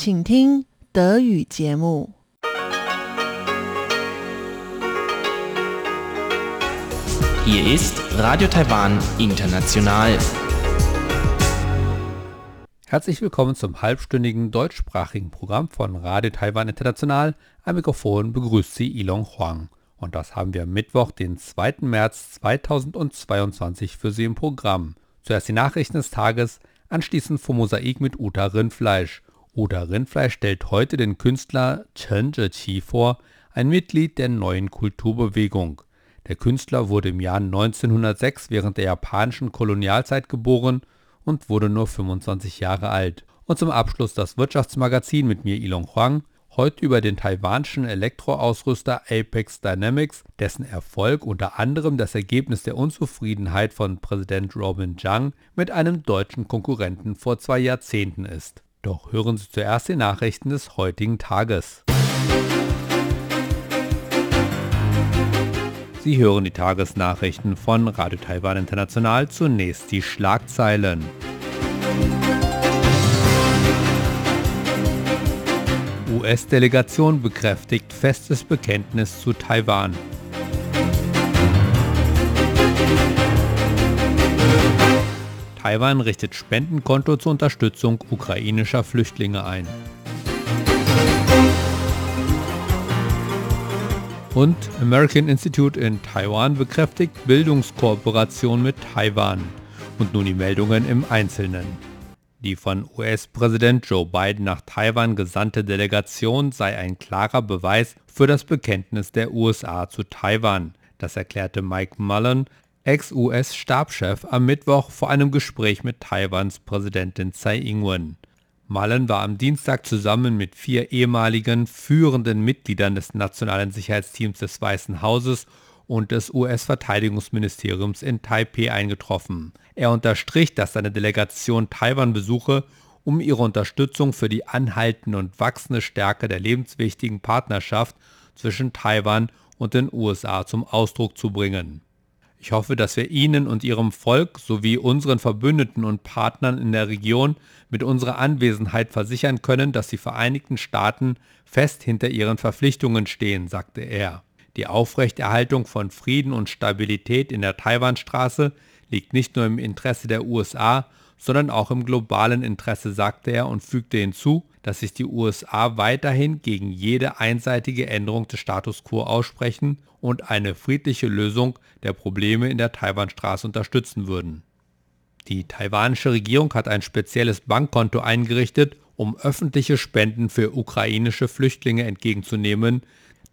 请听德语节目。Hier ist Radio Taiwan International. Herzlich willkommen zum halbstündigen deutschsprachigen Programm von Radio Taiwan International. Am Mikrofon begrüßt Sie Ilon Huang. Und das haben wir am Mittwoch, den 2. März 2022 für Sie im Programm. Zuerst die Nachrichten des Tages, anschließend vom Mosaik mit Uta Rindfleisch. Uta Rindfleisch stellt heute den Künstler Chen Zheqi vor, ein Mitglied der neuen Kulturbewegung. Der Künstler wurde im Jahr 1906 während der japanischen Kolonialzeit geboren und wurde nur 25 Jahre alt. Und zum Abschluss das Wirtschaftsmagazin mit mir Ilon Huang heute über den taiwanischen Elektroausrüster Apex Dynamics, dessen Erfolg unter anderem das Ergebnis der Unzufriedenheit von Präsident Robin Zhang mit einem deutschen Konkurrenten vor zwei Jahrzehnten ist. Doch hören Sie zuerst die Nachrichten des heutigen Tages. Sie hören die Tagesnachrichten von Radio Taiwan International. Zunächst die Schlagzeilen. US-Delegation bekräftigt festes Bekenntnis zu Taiwan. Taiwan richtet Spendenkonto zur Unterstützung ukrainischer Flüchtlinge ein. Und American Institute in Taiwan bekräftigt Bildungskooperation mit Taiwan. Und nun die Meldungen im Einzelnen. Die von US-Präsident Joe Biden nach Taiwan gesandte Delegation sei ein klarer Beweis für das Bekenntnis der USA zu Taiwan. Das erklärte Mike Mullen, Ex-US-Stabschef, am Mittwoch vor einem Gespräch mit Taiwans Präsidentin Tsai Ing-wen. Mullen war am Dienstag zusammen mit vier ehemaligen führenden Mitgliedern des Nationalen Sicherheitsteams des Weißen Hauses und des US-Verteidigungsministeriums in Taipeh eingetroffen. Er unterstrich, dass seine Delegation Taiwan besuche, um ihre Unterstützung für die anhaltende und wachsende Stärke der lebenswichtigen Partnerschaft zwischen Taiwan und den USA zum Ausdruck zu bringen. Ich hoffe, dass wir Ihnen und Ihrem Volk sowie unseren Verbündeten und Partnern in der Region mit unserer Anwesenheit versichern können, dass die Vereinigten Staaten fest hinter ihren Verpflichtungen stehen, sagte er. Die Aufrechterhaltung von Frieden und Stabilität in der Taiwanstraße liegt nicht nur im Interesse der USA, sondern auch im globalen Interesse, sagte er und fügte hinzu, dass sich die USA weiterhin gegen jede einseitige Änderung des Status quo aussprechen und eine friedliche Lösung der Probleme in der Taiwanstraße unterstützen würden. Die taiwanische Regierung hat ein spezielles Bankkonto eingerichtet, um öffentliche Spenden für ukrainische Flüchtlinge entgegenzunehmen,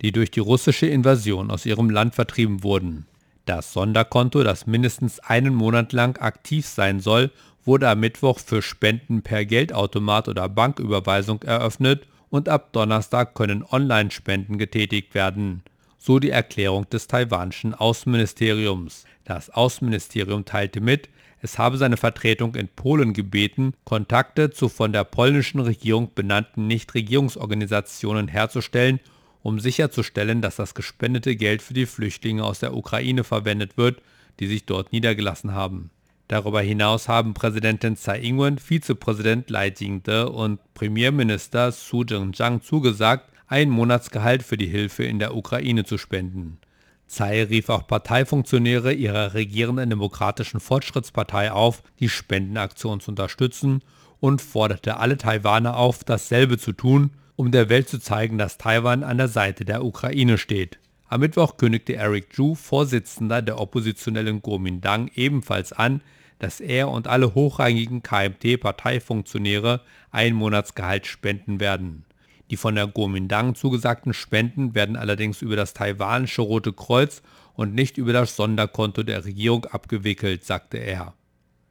die durch die russische Invasion aus ihrem Land vertrieben wurden. Das Sonderkonto, das mindestens einen Monat lang aktiv sein soll, wurde am Mittwoch für Spenden per Geldautomat oder Banküberweisung eröffnet und ab Donnerstag können Online-Spenden getätigt werden. So die Erklärung des taiwanischen Außenministeriums. Das Außenministerium teilte mit, es habe seine Vertretung in Polen gebeten, Kontakte zu von der polnischen Regierung benannten Nichtregierungsorganisationen herzustellen um sicherzustellen, dass das gespendete Geld für die Flüchtlinge aus der Ukraine verwendet wird, die sich dort niedergelassen haben. Darüber hinaus haben Präsidentin Tsai Ing-wen, Vizepräsident Lai Jing-de und Premierminister Su Jing-jang zugesagt, ein Monatsgehalt für die Hilfe in der Ukraine zu spenden. Tsai rief auch Parteifunktionäre ihrer regierenden Demokratischen Fortschrittspartei auf, die Spendenaktion zu unterstützen und forderte alle Taiwaner auf, dasselbe zu tun, um der Welt zu zeigen, dass Taiwan an der Seite der Ukraine steht. Am Mittwoch kündigte Eric Zhu, Vorsitzender der oppositionellen Kuomintang, ebenfalls an, dass er und alle hochrangigen KMT-Parteifunktionäre ein Monatsgehalt spenden werden. Die von der Kuomintang zugesagten Spenden werden allerdings über das taiwanische Rote Kreuz und nicht über das Sonderkonto der Regierung abgewickelt, sagte er.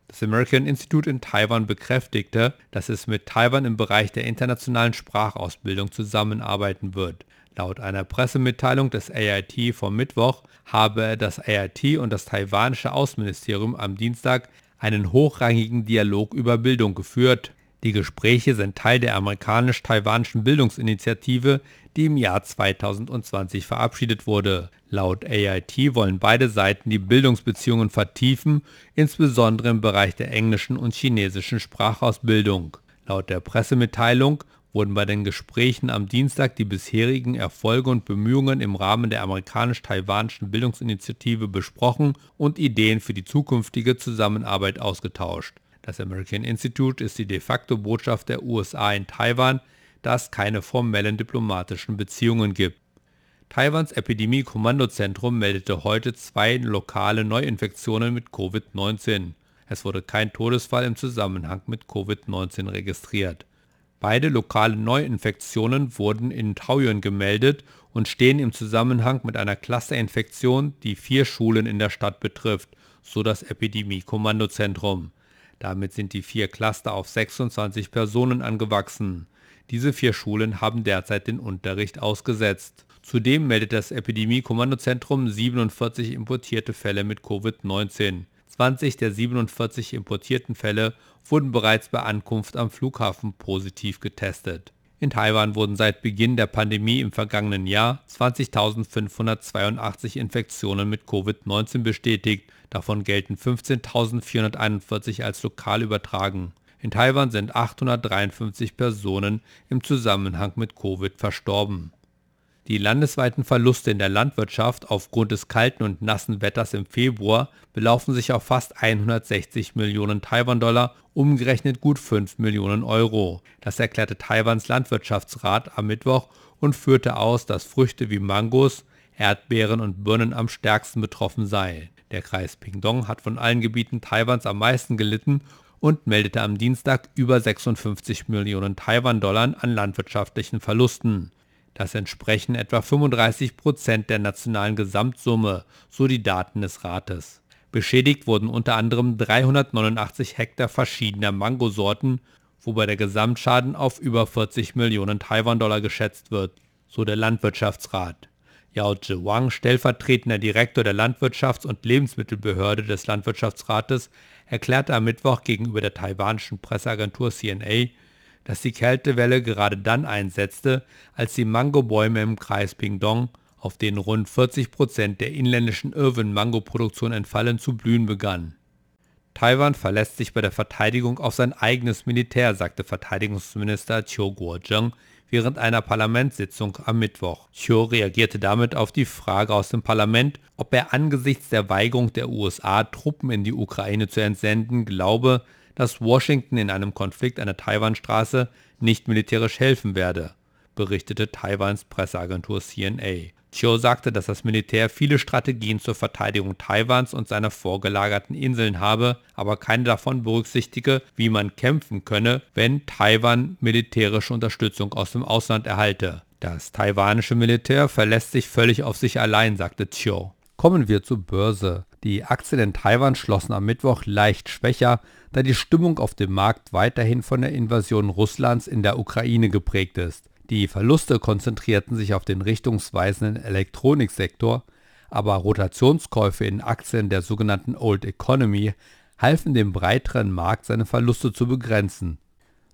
Das American Institute in Taiwan bekräftigte, dass es mit Taiwan im Bereich der internationalen Sprachausbildung zusammenarbeiten wird. Laut einer Pressemitteilung des AIT vom Mittwoch habe das AIT und das taiwanische Außenministerium am Dienstag einen hochrangigen Dialog über Bildung geführt. Die Gespräche sind Teil der amerikanisch-taiwanischen Bildungsinitiative, die im Jahr 2020 verabschiedet wurde. Laut AIT wollen beide Seiten die Bildungsbeziehungen vertiefen, insbesondere im Bereich der englischen und chinesischen Sprachausbildung. Laut der Pressemitteilung wurden bei den Gesprächen am Dienstag die bisherigen Erfolge und Bemühungen im Rahmen der amerikanisch-taiwanischen Bildungsinitiative besprochen und Ideen für die zukünftige Zusammenarbeit ausgetauscht. Das American Institute ist die de facto Botschaft der USA in Taiwan, da es keine formellen diplomatischen Beziehungen gibt. Taiwans Epidemie-Kommandozentrum meldete heute zwei lokale Neuinfektionen mit Covid-19. Es wurde kein Todesfall im Zusammenhang mit Covid-19 registriert. Beide lokale Neuinfektionen wurden in Taoyuan gemeldet und stehen im Zusammenhang mit einer Clusterinfektion, die vier Schulen in der Stadt betrifft, so das Epidemie-Kommandozentrum. Damit sind die vier Cluster auf 26 Personen angewachsen. Diese vier Schulen haben derzeit den Unterricht ausgesetzt. Zudem meldet das Epidemie-Kommandozentrum 47 importierte Fälle mit Covid-19. 20 der 47 importierten Fälle wurden bereits bei Ankunft am Flughafen positiv getestet. In Taiwan wurden seit Beginn der Pandemie im vergangenen Jahr 20.582 Infektionen mit Covid-19 bestätigt, davon gelten 15.441 als lokal übertragen. In Taiwan sind 853 Personen im Zusammenhang mit Covid verstorben die landesweiten Verluste in der Landwirtschaft aufgrund des kalten und nassen Wetters im Februar belaufen sich auf fast 160 Millionen Taiwan-Dollar, umgerechnet gut 5 Millionen Euro. Das erklärte Taiwans Landwirtschaftsrat am Mittwoch und führte aus, dass Früchte wie Mangos, Erdbeeren und Birnen am stärksten betroffen seien. Der Kreis Pingdong hat von allen Gebieten Taiwans am meisten gelitten und meldete am Dienstag über 56 Millionen Taiwan-Dollar an landwirtschaftlichen Verlusten. Das entsprechen etwa 35 Prozent der nationalen Gesamtsumme, so die Daten des Rates. Beschädigt wurden unter anderem 389 Hektar verschiedener Mangosorten, wobei der Gesamtschaden auf über 40 Millionen Taiwan-Dollar geschätzt wird, so der Landwirtschaftsrat. Yao Zhiwang, stellvertretender Direktor der Landwirtschafts- und Lebensmittelbehörde des Landwirtschaftsrates, erklärte am Mittwoch gegenüber der taiwanischen Presseagentur CNA, dass die Kältewelle gerade dann einsetzte, als die Mangobäume im Kreis Pingdong, auf denen rund 40 Prozent der inländischen Irwin-Mangoproduktion entfallen, zu blühen begann. Taiwan verlässt sich bei der Verteidigung auf sein eigenes Militär, sagte Verteidigungsminister Chiu Kuo-jeng während einer Parlamentssitzung am Mittwoch. Chiu reagierte damit auf die Frage aus dem Parlament, ob er angesichts der Weigerung der USA, Truppen in die Ukraine zu entsenden, glaube, dass Washington in einem Konflikt an der Taiwanstraße nicht militärisch helfen werde, berichtete Taiwans Presseagentur CNA. Chiu sagte, dass das Militär viele Strategien zur Verteidigung Taiwans und seiner vorgelagerten Inseln habe, aber keine davon berücksichtige, wie man kämpfen könne, wenn Taiwan militärische Unterstützung aus dem Ausland erhalte. Das taiwanische Militär verlässt sich völlig auf sich allein, sagte Chiu. Kommen wir zur Börse. Die Aktien in Taiwan schlossen am Mittwoch leicht schwächer, da die Stimmung auf dem Markt weiterhin von der Invasion Russlands in der Ukraine geprägt ist. Die Verluste konzentrierten sich auf den richtungsweisenden Elektroniksektor, aber Rotationskäufe in Aktien der sogenannten Old Economy halfen dem breiteren Markt seine Verluste zu begrenzen.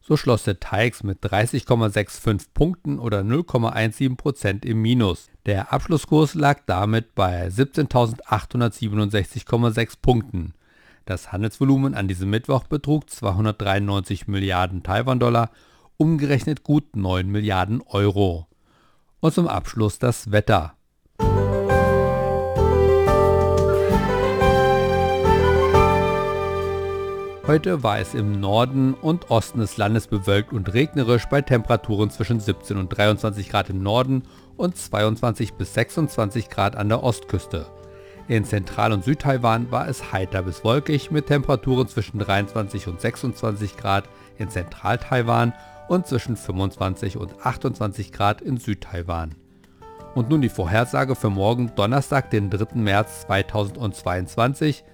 So schloss der TAIX mit 30,65 Punkten oder 0,17% im Minus. Der Abschlusskurs lag damit bei 17.867,6 Punkten. Das Handelsvolumen an diesem Mittwoch betrug 293 Milliarden Taiwan-Dollar, umgerechnet gut 9 Milliarden Euro. Und zum Abschluss das Wetter. Heute war es im Norden und Osten des Landes bewölkt und regnerisch bei Temperaturen zwischen 17 und 23 Grad im Norden und 22 bis 26 Grad an der Ostküste. In Zentral- und Südtaiwan war es heiter bis wolkig mit Temperaturen zwischen 23 und 26 Grad in Zentral-Taiwan und zwischen 25 und 28 Grad in Südtaiwan. Und nun die Vorhersage für morgen Donnerstag, den 3. März 2022.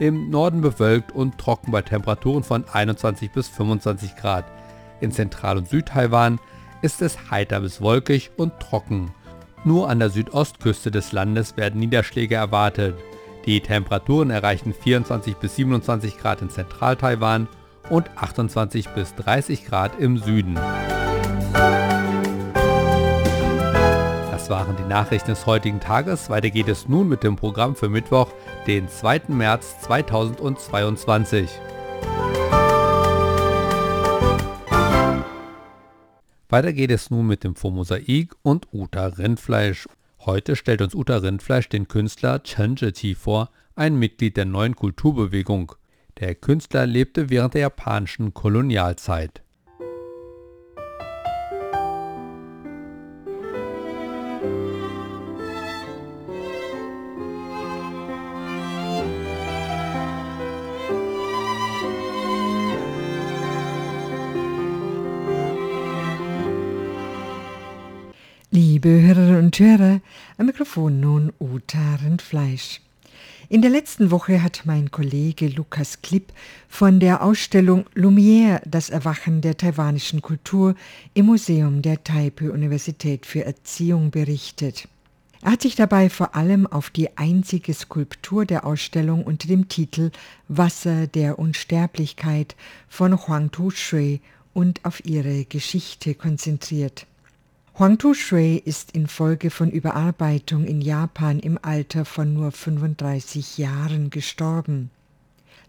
Im Norden bewölkt und trocken bei Temperaturen von 21 bis 25 Grad. In Zentral- und Südtaiwan ist es heiter bis wolkig und trocken. Nur an der Südostküste des Landes werden Niederschläge erwartet. Die Temperaturen erreichen 24 bis 27 Grad in Zentral-Taiwan und 28 bis 30 Grad im Süden. Das waren die Nachrichten des heutigen Tages. Weiter geht es nun mit dem Programm für Mittwoch, den 2. März 2022. Weiter geht es nun mit dem Formosaik und Uta Rindfleisch. Heute stellt uns Uta Rindfleisch den Künstler Chen Zheti vor, ein Mitglied der neuen Kulturbewegung. Der Künstler lebte während der japanischen Kolonialzeit. Liebe Hörerinnen und Hörer, am Mikrofon nun Uta Rindfleisch. In der letzten Woche hat mein Kollege Lukas Klipp von der Ausstellung Lumière, das Erwachen der taiwanischen Kultur im Museum der Taipei-Universität für Erziehung berichtet. Er hat sich dabei vor allem auf die einzige Skulptur der Ausstellung unter dem Titel Wasser der Unsterblichkeit von Huang Tu-Shui und auf ihre Geschichte konzentriert. Huang Tu-shui ist infolge von Überarbeitung in Japan im Alter von nur 35 Jahren gestorben.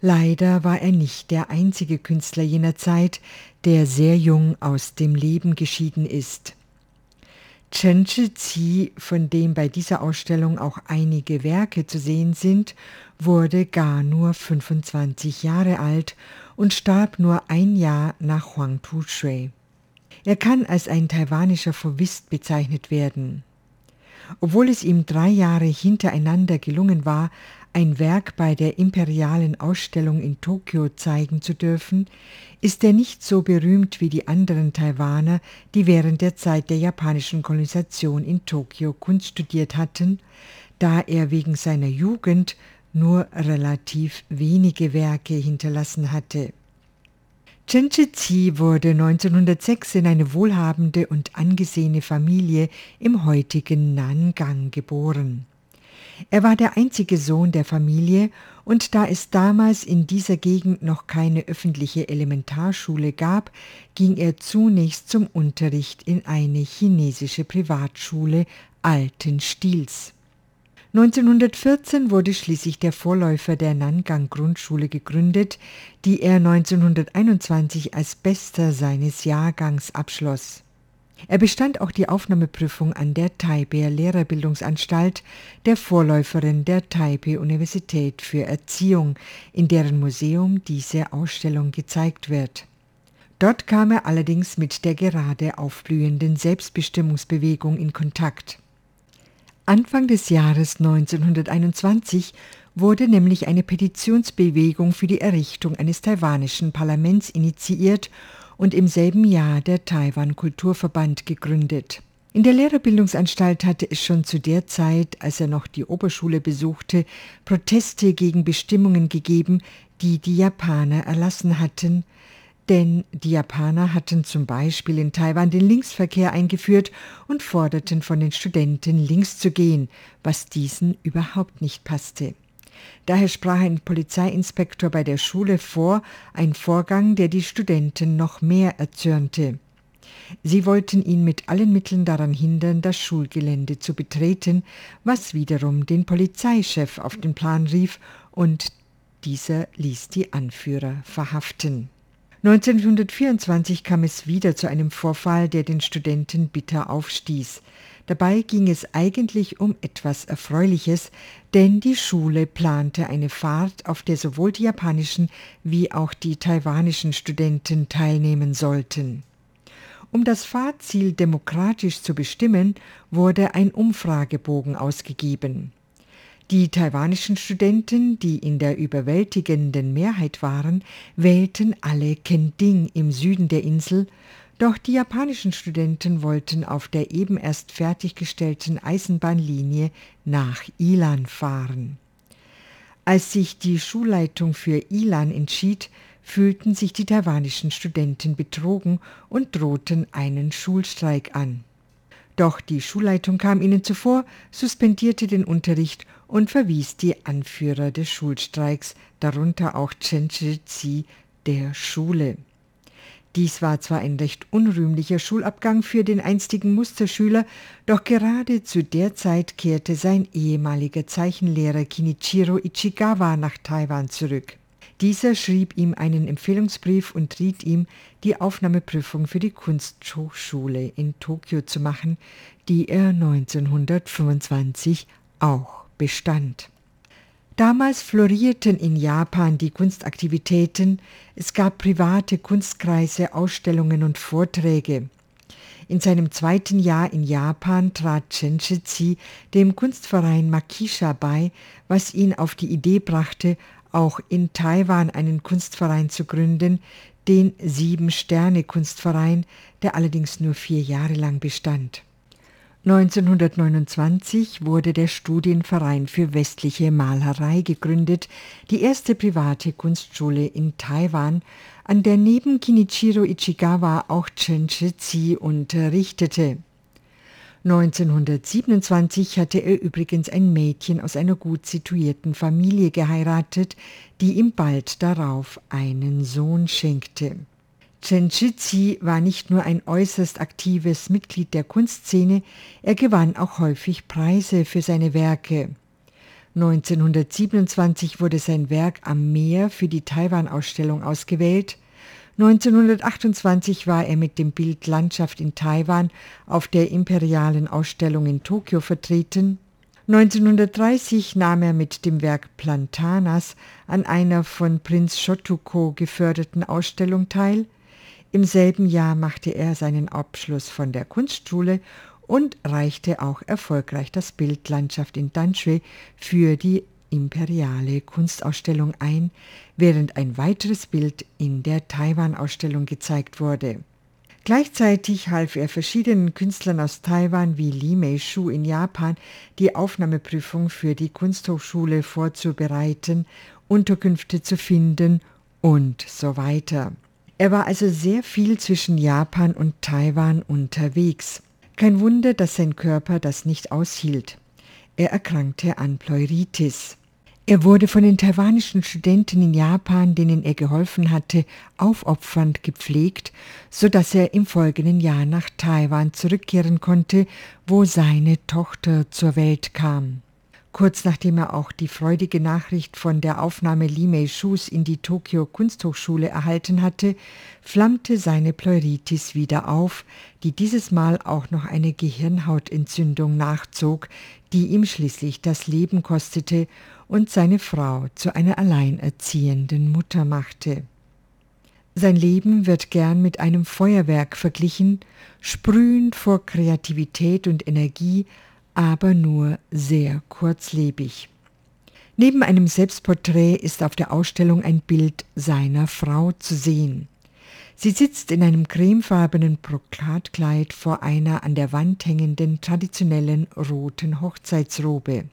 Leider war er nicht der einzige Künstler jener Zeit, der sehr jung aus dem Leben geschieden ist. Chen Zhi, von dem bei dieser Ausstellung auch einige Werke zu sehen sind, wurde gar nur 25 Jahre alt und starb nur ein Jahr nach Huang Tu-shui. Er kann als ein taiwanischer Fauvist bezeichnet werden. Obwohl es ihm drei Jahre hintereinander gelungen war, ein Werk bei der imperialen Ausstellung in Tokio zeigen zu dürfen, ist er nicht so berühmt wie die anderen Taiwaner, die während der Zeit der japanischen Kolonisation in Tokio Kunst studiert hatten, da er wegen seiner Jugend nur relativ wenige Werke hinterlassen hatte. Chen Zhi wurde 1906 in eine wohlhabende und angesehene Familie im heutigen Nangang geboren. Er war der einzige Sohn der Familie und da es damals in dieser Gegend noch keine öffentliche Elementarschule gab, ging er zunächst zum Unterricht in eine chinesische Privatschule alten Stils. 1914 wurde schließlich der Vorläufer der Nangang Grundschule gegründet, die er 1921 als bester seines Jahrgangs abschloss. Er bestand auch die Aufnahmeprüfung an der Taipei Lehrerbildungsanstalt, der Vorläuferin der Taipei Universität für Erziehung, in deren Museum diese Ausstellung gezeigt wird. Dort kam er allerdings mit der gerade aufblühenden Selbstbestimmungsbewegung in Kontakt. Anfang des Jahres 1921 wurde nämlich eine Petitionsbewegung für die Errichtung eines taiwanischen Parlaments initiiert und im selben Jahr der Taiwan Kulturverband gegründet. In der Lehrerbildungsanstalt hatte es schon zu der Zeit, als er noch die Oberschule besuchte, Proteste gegen Bestimmungen gegeben, die die Japaner erlassen hatten, denn die Japaner hatten zum Beispiel in Taiwan den Linksverkehr eingeführt und forderten von den Studenten, links zu gehen, was diesen überhaupt nicht passte. Daher sprach ein Polizeiinspektor bei der Schule vor, ein Vorgang, der die Studenten noch mehr erzürnte. Sie wollten ihn mit allen Mitteln daran hindern, das Schulgelände zu betreten, was wiederum den Polizeichef auf den Plan rief, und dieser ließ die Anführer verhaften. 1924 kam es wieder zu einem Vorfall, der den Studenten bitter aufstieß. Dabei ging es eigentlich um etwas Erfreuliches, denn die Schule plante eine Fahrt, auf der sowohl die japanischen wie auch die taiwanischen Studenten teilnehmen sollten. Um das Fahrziel demokratisch zu bestimmen, wurde ein Umfragebogen ausgegeben. Die taiwanischen Studenten, die in der überwältigenden Mehrheit waren, wählten alle Kending im Süden der Insel, doch die japanischen Studenten wollten auf der eben erst fertiggestellten Eisenbahnlinie nach Ilan fahren. Als sich die Schulleitung für Ilan entschied, fühlten sich die taiwanischen Studenten betrogen und drohten einen Schulstreik an. Doch die Schulleitung kam ihnen zuvor, suspendierte den Unterricht und verwies die Anführer des Schulstreiks, darunter auch Chen Zhi, der Schule. Dies war zwar ein recht unrühmlicher Schulabgang für den einstigen Musterschüler, doch gerade zu der Zeit kehrte sein ehemaliger Zeichenlehrer Kinichiro Ichigawa nach Taiwan zurück. Dieser schrieb ihm einen Empfehlungsbrief und riet ihm, die Aufnahmeprüfung für die Kunsthochschule in Tokio zu machen, die er 1925 auch bestand. Damals florierten in Japan die Kunstaktivitäten, es gab private Kunstkreise, Ausstellungen und Vorträge. In seinem zweiten Jahr in Japan trat Chen Shizi dem Kunstverein Makisha bei, was ihn auf die Idee brachte, auch in Taiwan einen Kunstverein zu gründen, den Sieben-Sterne-Kunstverein, der allerdings nur vier Jahre lang bestand. 1929 wurde der Studienverein für westliche Malerei gegründet, die erste private Kunstschule in Taiwan, an der neben Kinichiro Ichigawa auch Chen Shizi unterrichtete. 1927 hatte er übrigens ein Mädchen aus einer gut situierten Familie geheiratet, die ihm bald darauf einen Sohn schenkte. Chen Shizi war nicht nur ein äußerst aktives Mitglied der Kunstszene, er gewann auch häufig Preise für seine Werke. 1927 wurde sein Werk am Meer für die Taiwan-Ausstellung ausgewählt. 1928 war er mit dem Bild Landschaft in Taiwan auf der imperialen Ausstellung in Tokio vertreten. 1930 nahm er mit dem Werk Plantanas an einer von Prinz Shotoku geförderten Ausstellung teil. Im selben Jahr machte er seinen Abschluss von der Kunstschule und reichte auch erfolgreich das Bild Landschaft in Danshui für die imperiale Kunstausstellung ein, während ein weiteres Bild in der Taiwan-Ausstellung gezeigt wurde. Gleichzeitig half er verschiedenen Künstlern aus Taiwan wie Li Mei-shu in Japan, die Aufnahmeprüfung für die Kunsthochschule vorzubereiten, Unterkünfte zu finden und so weiter. Er war also sehr viel zwischen Japan und Taiwan unterwegs. Kein Wunder, dass sein Körper das nicht aushielt. Er erkrankte an Pleuritis. Er wurde von den taiwanischen Studenten in Japan, denen er geholfen hatte, aufopfernd gepflegt, so dass er im folgenden Jahr nach Taiwan zurückkehren konnte, wo seine Tochter zur Welt kam. Kurz nachdem er auch die freudige Nachricht von der Aufnahme Li Mei-Shus in die Tokio Kunsthochschule erhalten hatte, flammte seine Pleuritis wieder auf, die dieses Mal auch noch eine Gehirnhautentzündung nachzog, die ihm schließlich das Leben kostete und seine Frau zu einer alleinerziehenden Mutter machte. Sein Leben wird gern mit einem Feuerwerk verglichen, sprühend vor Kreativität und Energie, aber nur sehr kurzlebig. Neben einem Selbstporträt ist auf der Ausstellung ein Bild seiner Frau zu sehen. Sie sitzt in einem cremefarbenen Brokatkleid vor einer an der Wand hängenden traditionellen roten Hochzeitsrobe.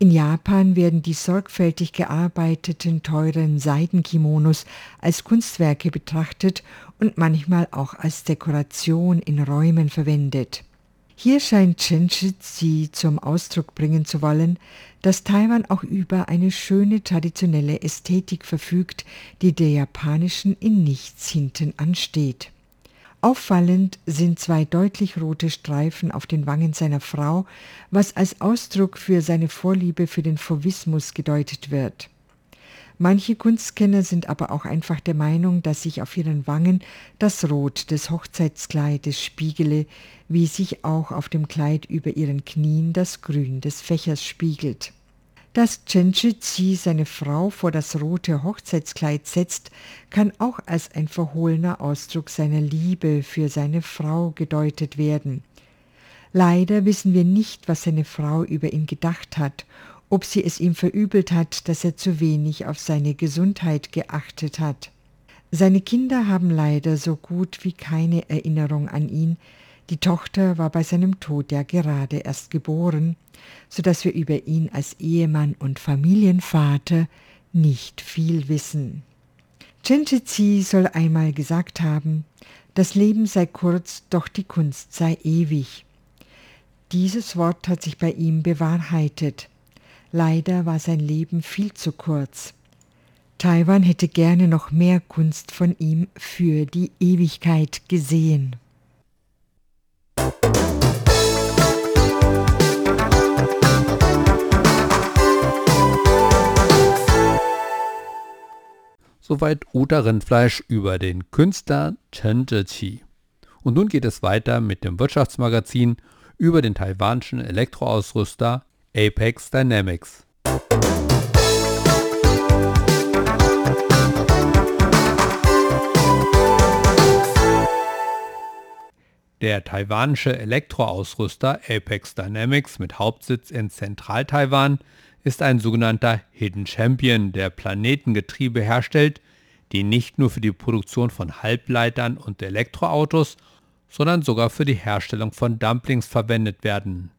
In Japan werden die sorgfältig gearbeiteten teuren Seidenkimonos als Kunstwerke betrachtet und manchmal auch als Dekoration in Räumen verwendet. Hier scheint Chen Shizi zum Ausdruck bringen zu wollen, dass Taiwan auch über eine schöne traditionelle Ästhetik verfügt, die der japanischen in nichts hinten ansteht. Auffallend sind zwei deutlich rote Streifen auf den Wangen seiner Frau, was als Ausdruck für seine Vorliebe für den Fauvismus gedeutet wird. Manche Kunstkenner sind aber auch einfach der Meinung, dass sich auf ihren Wangen das Rot des Hochzeitskleides spiegele, wie sich auch auf dem Kleid über ihren Knien das Grün des Fächers spiegelt. Dass Chen Shi seine Frau vor das rote Hochzeitskleid setzt, kann auch als ein verhohlener Ausdruck seiner Liebe für seine Frau gedeutet werden. Leider wissen wir nicht, was seine Frau über ihn gedacht hat ob sie es ihm verübelt hat, dass er zu wenig auf seine Gesundheit geachtet hat. Seine Kinder haben leider so gut wie keine Erinnerung an ihn, die Tochter war bei seinem Tod ja gerade erst geboren, so dass wir über ihn als Ehemann und Familienvater nicht viel wissen. Chen Zi soll einmal gesagt haben, das Leben sei kurz, doch die Kunst sei ewig. Dieses Wort hat sich bei ihm bewahrheitet. Leider war sein Leben viel zu kurz. Taiwan hätte gerne noch mehr Kunst von ihm für die Ewigkeit gesehen. Soweit Uta Rindfleisch über den Künstler Chen Zhiqi. Und nun geht es weiter mit dem Wirtschaftsmagazin über den taiwanischen Elektroausrüster Apex Dynamics. Der taiwanische Elektroausrüster Apex Dynamics mit Hauptsitz in Zentral-Taiwan ist ein sogenannter Hidden Champion, der Planetengetriebe herstellt, die nicht nur für die Produktion von Halbleitern und Elektroautos, sondern sogar für die Herstellung von Dumplings verwendet werden.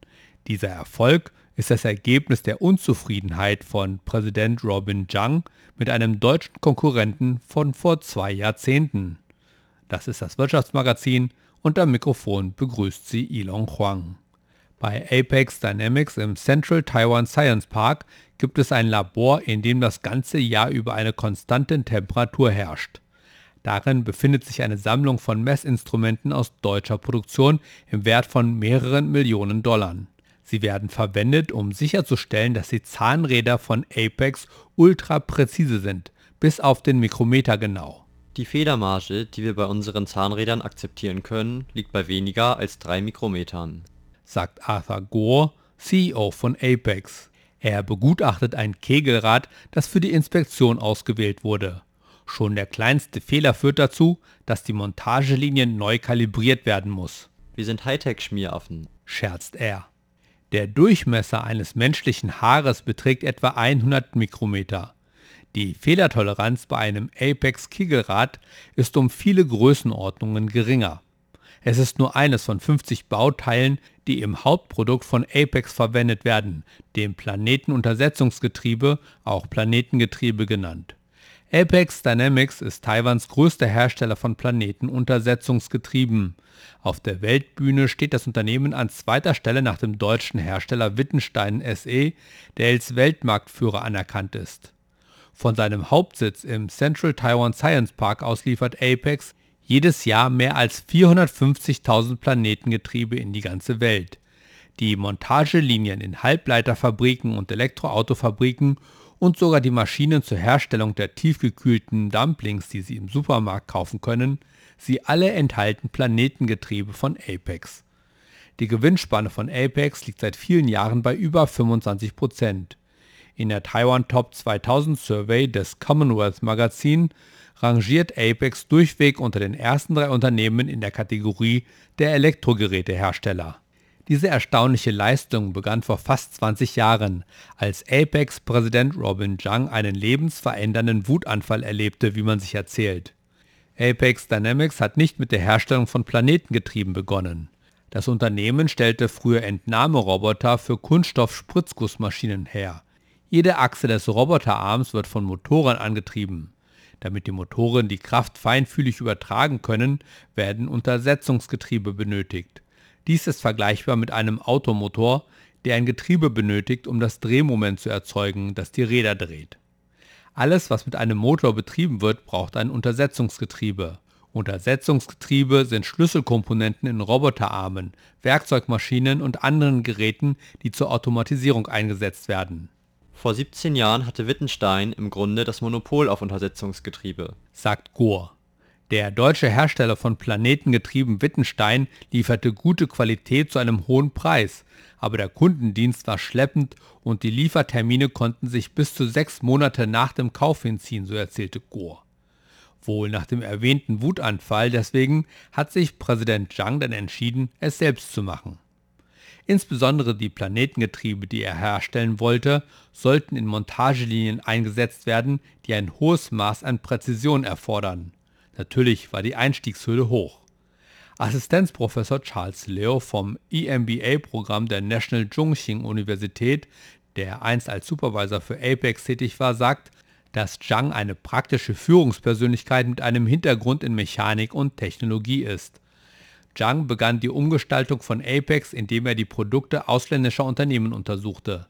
Dieser Erfolg ist das Ergebnis der Unzufriedenheit von Präsident Robin Zhang mit einem deutschen Konkurrenten von vor zwei Jahrzehnten. Das ist das Wirtschaftsmagazin und am Mikrofon begrüßt sie Ilon Huang. Bei Apex Dynamics im Central Taiwan Science Park gibt es ein Labor, in dem das ganze Jahr über eine konstante Temperatur herrscht. Darin befindet sich eine Sammlung von Messinstrumenten aus deutscher Produktion im Wert von mehreren Millionen Dollar. Sie werden verwendet, um sicherzustellen, dass die Zahnräder von Apex ultra präzise sind, bis auf den Mikrometer genau. Die Fehlermarge, die wir bei unseren Zahnrädern akzeptieren können, liegt bei weniger als 3 Mikrometern, sagt Arthur Gore, CEO von Apex. Er begutachtet ein Kegelrad, das für die Inspektion ausgewählt wurde. Schon der kleinste Fehler führt dazu, dass die Montagelinie neu kalibriert werden muss. Wir sind Hightech-Schmieraffen, scherzt er. Der Durchmesser eines menschlichen Haares beträgt etwa 100 Mikrometer. Die Fehlertoleranz bei einem Apex-Kegelrad ist um viele Größenordnungen geringer. Es ist nur eines von 50 Bauteilen, die im Hauptprodukt von Apex verwendet werden, dem Planetenuntersetzungsgetriebe, auch Planetengetriebe genannt. Apex Dynamics ist Taiwans größter Hersteller von Planetenuntersetzungsgetrieben. Auf der Weltbühne steht das Unternehmen an zweiter Stelle nach dem deutschen Hersteller Wittenstein SE, der als Weltmarktführer anerkannt ist. Von seinem Hauptsitz im Central Taiwan Science Park aus liefert Apex jedes Jahr mehr als 450.000 Planetengetriebe in die ganze Welt. Die Montagelinien in Halbleiterfabriken und Elektroautofabriken und sogar die Maschinen zur Herstellung der tiefgekühlten Dumplings, die Sie im Supermarkt kaufen können, sie alle enthalten Planetengetriebe von Apex. Die Gewinnspanne von Apex liegt seit vielen Jahren bei über 25 Prozent. In der Taiwan Top 2000 Survey des Commonwealth Magazin rangiert Apex durchweg unter den ersten drei Unternehmen in der Kategorie der Elektrogerätehersteller. Diese erstaunliche Leistung begann vor fast 20 Jahren, als Apex-Präsident Robin Zhang einen lebensverändernden Wutanfall erlebte, wie man sich erzählt. Apex Dynamics hat nicht mit der Herstellung von Planetengetrieben begonnen. Das Unternehmen stellte früher Entnahmeroboter für Kunststoff-Spritzgussmaschinen her. Jede Achse des Roboterarms wird von Motoren angetrieben. Damit die Motoren die Kraft feinfühlig übertragen können, werden Untersetzungsgetriebe benötigt. Dies ist vergleichbar mit einem Automotor, der ein Getriebe benötigt, um das Drehmoment zu erzeugen, das die Räder dreht. Alles, was mit einem Motor betrieben wird, braucht ein Untersetzungsgetriebe. Untersetzungsgetriebe sind Schlüsselkomponenten in Roboterarmen, Werkzeugmaschinen und anderen Geräten, die zur Automatisierung eingesetzt werden. Vor 17 Jahren hatte Wittenstein im Grunde das Monopol auf Untersetzungsgetriebe, sagt Gore. Der deutsche Hersteller von Planetengetrieben Wittenstein lieferte gute Qualität zu einem hohen Preis, aber der Kundendienst war schleppend und die Liefertermine konnten sich bis zu sechs Monate nach dem Kauf hinziehen, so erzählte Gore. Wohl nach dem erwähnten Wutanfall deswegen hat sich Präsident Zhang dann entschieden, es selbst zu machen. Insbesondere die Planetengetriebe, die er herstellen wollte, sollten in Montagelinien eingesetzt werden, die ein hohes Maß an Präzision erfordern. Natürlich war die Einstiegshürde hoch. Assistenzprofessor Charles Leo vom EMBA-Programm der National Zhongxing Universität, der einst als Supervisor für Apex tätig war, sagt, dass Zhang eine praktische Führungspersönlichkeit mit einem Hintergrund in Mechanik und Technologie ist. Zhang begann die Umgestaltung von Apex, indem er die Produkte ausländischer Unternehmen untersuchte.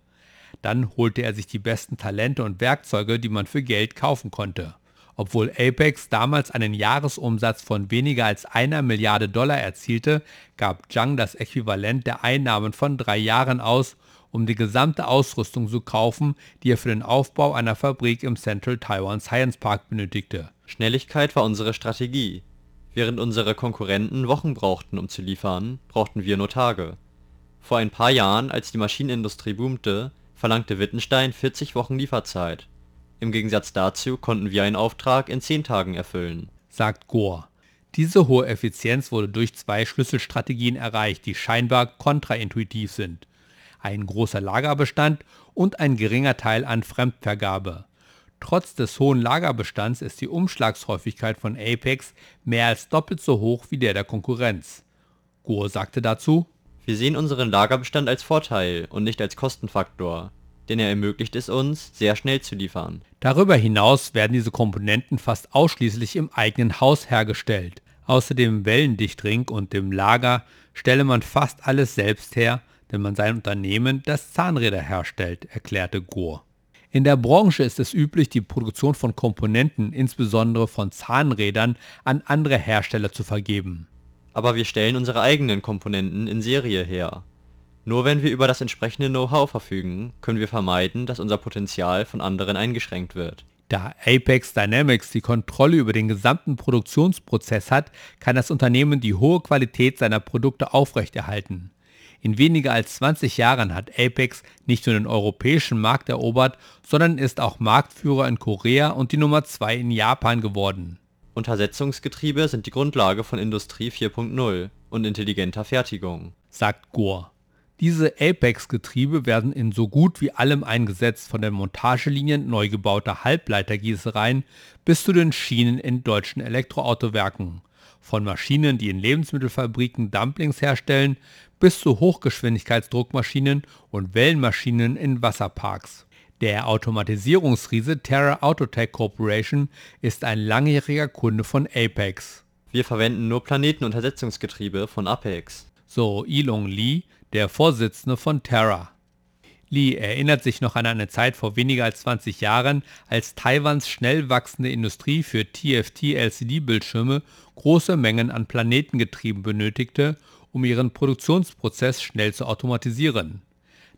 Dann holte er sich die besten Talente und Werkzeuge, die man für Geld kaufen konnte. Obwohl Apex damals einen Jahresumsatz von weniger als einer Milliarde Dollar erzielte, gab Zhang das Äquivalent der Einnahmen von drei Jahren aus um die gesamte Ausrüstung zu kaufen, die er für den Aufbau einer Fabrik im Central Taiwan Science Park benötigte. Schnelligkeit war unsere Strategie. Während unsere Konkurrenten Wochen brauchten, um zu liefern, brauchten wir nur Tage. Vor ein paar Jahren, als die Maschinenindustrie boomte, verlangte Wittenstein 40 Wochen Lieferzeit. Im Gegensatz dazu konnten wir einen Auftrag in 10 Tagen erfüllen, sagt Gore. Diese hohe Effizienz wurde durch zwei Schlüsselstrategien erreicht, die scheinbar kontraintuitiv sind. Ein großer Lagerbestand und ein geringer Teil an Fremdvergabe. Trotz des hohen Lagerbestands ist die Umschlagshäufigkeit von Apex mehr als doppelt so hoch wie der der Konkurrenz. Gore sagte dazu, wir sehen unseren Lagerbestand als Vorteil und nicht als Kostenfaktor, denn er ermöglicht es uns, sehr schnell zu liefern. Darüber hinaus werden diese Komponenten fast ausschließlich im eigenen Haus hergestellt. Außer dem Wellendichtring und dem Lager stelle man fast alles selbst her, denn man sein Unternehmen, das Zahnräder herstellt, erklärte Gore. In der Branche ist es üblich, die Produktion von Komponenten, insbesondere von Zahnrädern, an andere Hersteller zu vergeben. Aber wir stellen unsere eigenen Komponenten in Serie her. Nur wenn wir über das entsprechende Know-how verfügen, können wir vermeiden, dass unser Potenzial von anderen eingeschränkt wird. Da Apex Dynamics die Kontrolle über den gesamten Produktionsprozess hat, kann das Unternehmen die hohe Qualität seiner Produkte aufrechterhalten. In weniger als 20 Jahren hat Apex nicht nur den europäischen Markt erobert, sondern ist auch Marktführer in Korea und die Nummer 2 in Japan geworden. Untersetzungsgetriebe sind die Grundlage von Industrie 4.0 und intelligenter Fertigung, sagt Gore. Diese Apex-Getriebe werden in so gut wie allem eingesetzt, von den Montagelinien neu gebauter Halbleitergießereien bis zu den Schienen in deutschen Elektroautowerken. Von Maschinen, die in Lebensmittelfabriken Dumplings herstellen, bis zu Hochgeschwindigkeitsdruckmaschinen und Wellenmaschinen in Wasserparks. Der Automatisierungsriese Terra Autotech Corporation ist ein langjähriger Kunde von Apex. Wir verwenden nur Planetenuntersetzungsgetriebe von Apex. So Ilong Lee, der Vorsitzende von Terra. Lee erinnert sich noch an eine Zeit vor weniger als 20 Jahren, als Taiwans schnell wachsende Industrie für TFT-LCD-Bildschirme große Mengen an Planetengetrieben benötigte um ihren Produktionsprozess schnell zu automatisieren.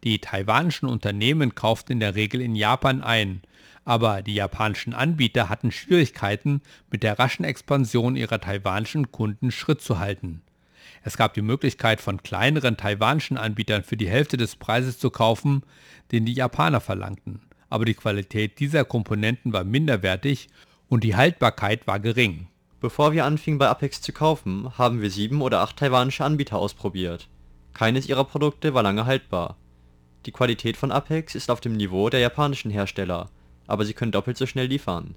Die taiwanischen Unternehmen kauften in der Regel in Japan ein, aber die japanischen Anbieter hatten Schwierigkeiten, mit der raschen Expansion ihrer taiwanischen Kunden Schritt zu halten. Es gab die Möglichkeit von kleineren taiwanischen Anbietern für die Hälfte des Preises zu kaufen, den die Japaner verlangten, aber die Qualität dieser Komponenten war minderwertig und die Haltbarkeit war gering. Bevor wir anfingen bei Apex zu kaufen, haben wir sieben oder acht taiwanische Anbieter ausprobiert. Keines ihrer Produkte war lange haltbar. Die Qualität von Apex ist auf dem Niveau der japanischen Hersteller, aber sie können doppelt so schnell liefern.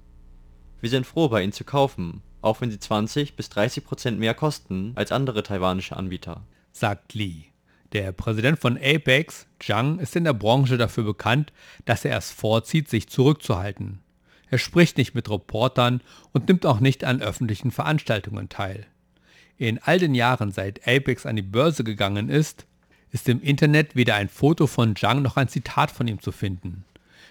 Wir sind froh, bei ihnen zu kaufen, auch wenn sie 20 bis 30 Prozent mehr kosten als andere taiwanische Anbieter, sagt Lee. Der Präsident von Apex, Zhang, ist in der Branche dafür bekannt, dass er es vorzieht, sich zurückzuhalten. Er spricht nicht mit Reportern und nimmt auch nicht an öffentlichen Veranstaltungen teil. In all den Jahren, seit Apex an die Börse gegangen ist, ist im Internet weder ein Foto von Zhang noch ein Zitat von ihm zu finden.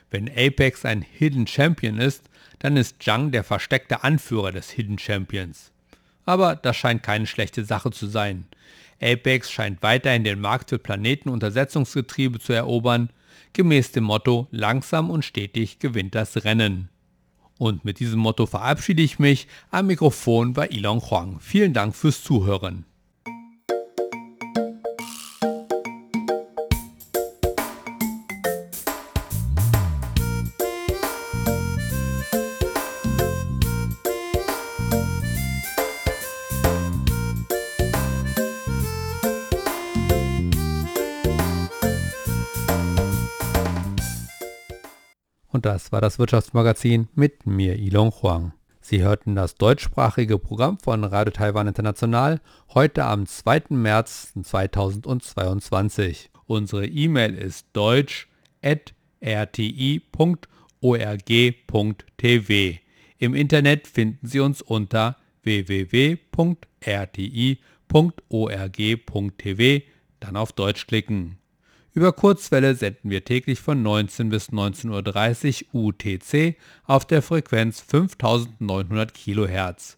Wenn Apex ein Hidden Champion ist, dann ist Zhang der versteckte Anführer des Hidden Champions. Aber das scheint keine schlechte Sache zu sein. Apex scheint weiterhin den Markt für Planetenuntersetzungsgetriebe zu erobern, gemäß dem Motto langsam und stetig gewinnt das Rennen. Und mit diesem Motto verabschiede ich mich. Am Mikrofon bei Ilon Huang. Vielen Dank fürs Zuhören. Das war das Wirtschaftsmagazin mit mir, Ilon Huang. Sie hörten das deutschsprachige Programm von Radio Taiwan International heute am 2. März 2022. Unsere E-Mail ist deutsch.rti.org.tv. Im Internet finden Sie uns unter www.rti.org.tv, dann auf Deutsch klicken. Über Kurzwelle senden wir täglich von 19 bis 19.30 Uhr UTC auf der Frequenz 5900 kHz.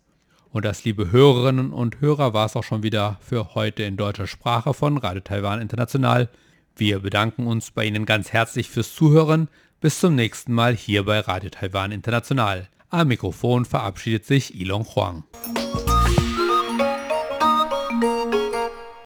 Und das, liebe Hörerinnen und Hörer, war es auch schon wieder für heute in deutscher Sprache von Radio Taiwan International. Wir bedanken uns bei Ihnen ganz herzlich fürs Zuhören. Bis zum nächsten Mal hier bei Radio Taiwan International. Am Mikrofon verabschiedet sich Ilon Huang.